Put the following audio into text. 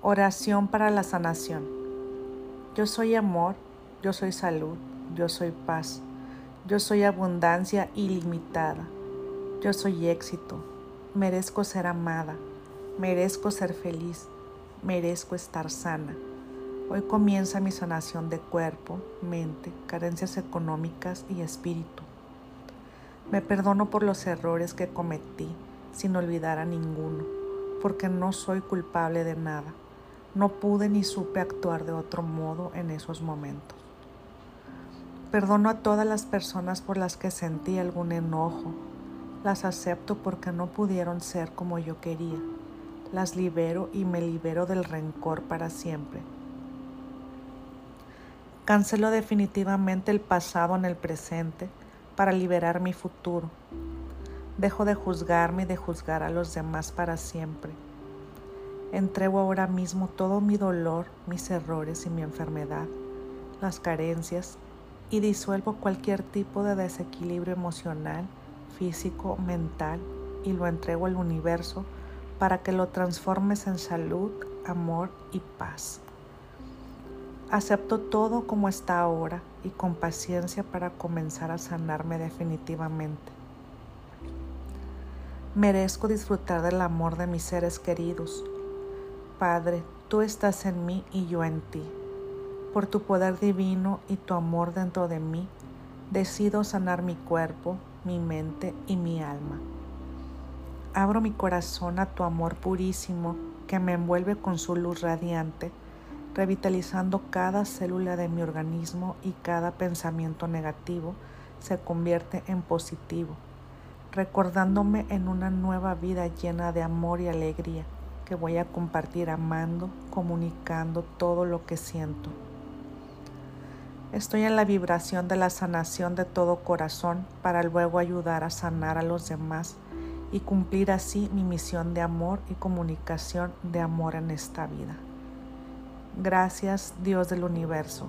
Oración para la sanación. Yo soy amor, yo soy salud, yo soy paz, yo soy abundancia ilimitada, yo soy éxito, merezco ser amada, merezco ser feliz, merezco estar sana. Hoy comienza mi sanación de cuerpo, mente, carencias económicas y espíritu. Me perdono por los errores que cometí sin olvidar a ninguno, porque no soy culpable de nada. No pude ni supe actuar de otro modo en esos momentos. Perdono a todas las personas por las que sentí algún enojo. Las acepto porque no pudieron ser como yo quería. Las libero y me libero del rencor para siempre. Cancelo definitivamente el pasado en el presente para liberar mi futuro. Dejo de juzgarme y de juzgar a los demás para siempre. Entrego ahora mismo todo mi dolor, mis errores y mi enfermedad, las carencias y disuelvo cualquier tipo de desequilibrio emocional, físico, mental y lo entrego al universo para que lo transformes en salud, amor y paz. Acepto todo como está ahora y con paciencia para comenzar a sanarme definitivamente. Merezco disfrutar del amor de mis seres queridos, Padre, tú estás en mí y yo en ti. Por tu poder divino y tu amor dentro de mí, decido sanar mi cuerpo, mi mente y mi alma. Abro mi corazón a tu amor purísimo que me envuelve con su luz radiante, revitalizando cada célula de mi organismo y cada pensamiento negativo se convierte en positivo, recordándome en una nueva vida llena de amor y alegría que voy a compartir amando, comunicando todo lo que siento. Estoy en la vibración de la sanación de todo corazón para luego ayudar a sanar a los demás y cumplir así mi misión de amor y comunicación de amor en esta vida. Gracias Dios del universo